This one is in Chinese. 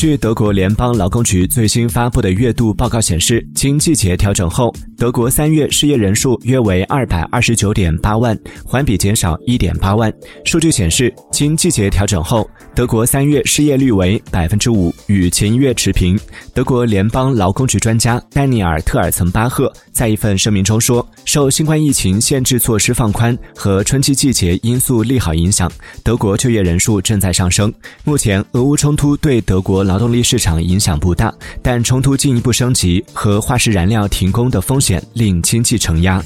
据德国联邦劳工局最新发布的月度报告显示，经季节调整后，德国三月失业人数约为二百二十九点八万，环比减少一点八万。数据显示，经季节调整后，德国三月失业率为百分之五，与前一月持平。德国联邦劳工局专家丹尼尔·特尔岑巴赫在一份声明中说：“受新冠疫情限制措施放宽和春季季节因素利好影响，德国就业人数正在上升。目前，俄乌冲突对德国劳动力市场影响不大，但冲突进一步升级和化石燃料停工的风险令经济承压。